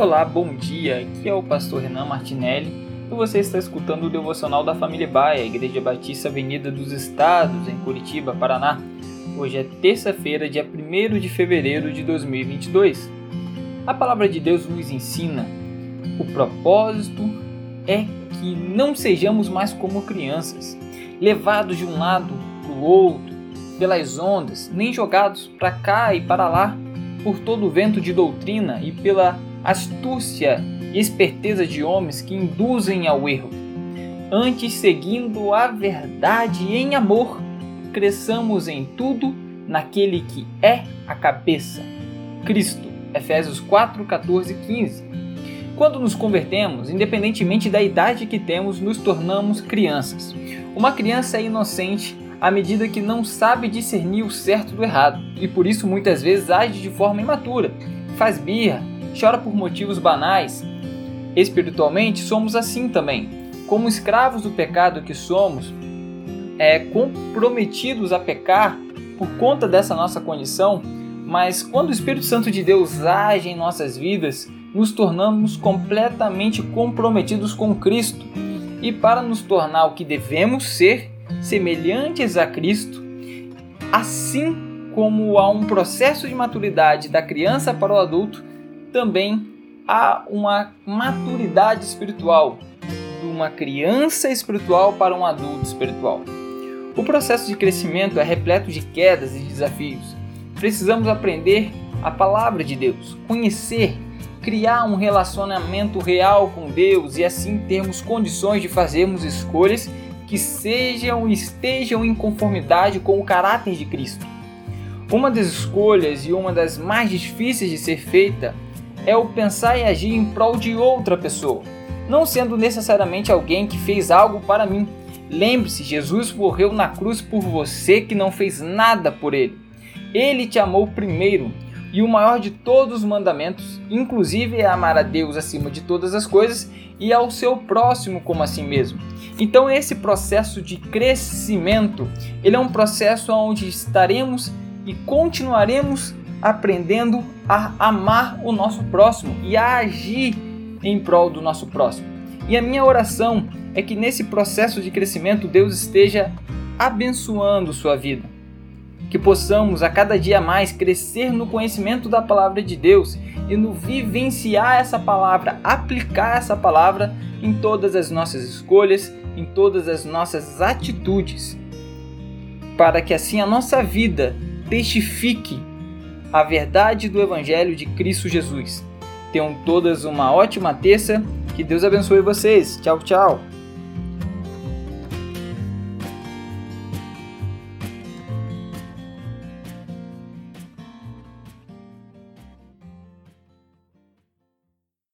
Olá, bom dia. Aqui é o pastor Renan Martinelli e você está escutando o devocional da Família Baia, Igreja Batista Avenida dos Estados, em Curitiba, Paraná. Hoje é terça-feira, dia 1 de fevereiro de 2022. A palavra de Deus nos ensina: o propósito é que não sejamos mais como crianças, levados de um lado para o outro pelas ondas, nem jogados para cá e para lá por todo o vento de doutrina e pela astúcia e esperteza de homens que induzem ao erro. Antes, seguindo a verdade em amor, cresçamos em tudo naquele que é a cabeça, Cristo. Efésios 4, 14 e 15. Quando nos convertemos, independentemente da idade que temos, nos tornamos crianças. Uma criança é inocente à medida que não sabe discernir o certo do errado e por isso muitas vezes age de forma imatura, faz birra, chora por motivos banais. Espiritualmente, somos assim também. Como escravos do pecado que somos, é, comprometidos a pecar por conta dessa nossa condição, mas quando o Espírito Santo de Deus age em nossas vidas, nos tornamos completamente comprometidos com Cristo. E para nos tornar o que devemos ser, semelhantes a Cristo, assim como há um processo de maturidade da criança para o adulto, também há uma maturidade espiritual de uma criança espiritual para um adulto espiritual. O processo de crescimento é repleto de quedas e desafios. Precisamos aprender a palavra de Deus, conhecer, criar um relacionamento real com Deus e assim termos condições de fazermos escolhas que sejam e estejam em conformidade com o caráter de Cristo. Uma das escolhas e uma das mais difíceis de ser feita é o pensar e agir em prol de outra pessoa, não sendo necessariamente alguém que fez algo para mim. Lembre-se, Jesus morreu na cruz por você que não fez nada por ele. Ele te amou primeiro, e o maior de todos os mandamentos, inclusive é amar a Deus acima de todas as coisas e ao seu próximo como a si mesmo. Então esse processo de crescimento, ele é um processo onde estaremos e continuaremos aprendendo a amar o nosso próximo e a agir em prol do nosso próximo. E a minha oração é que nesse processo de crescimento Deus esteja abençoando sua vida. Que possamos a cada dia mais crescer no conhecimento da palavra de Deus e no vivenciar essa palavra, aplicar essa palavra em todas as nossas escolhas, em todas as nossas atitudes, para que assim a nossa vida testifique a verdade do Evangelho de Cristo Jesus. Tenham todas uma ótima terça, que Deus abençoe vocês. Tchau, tchau.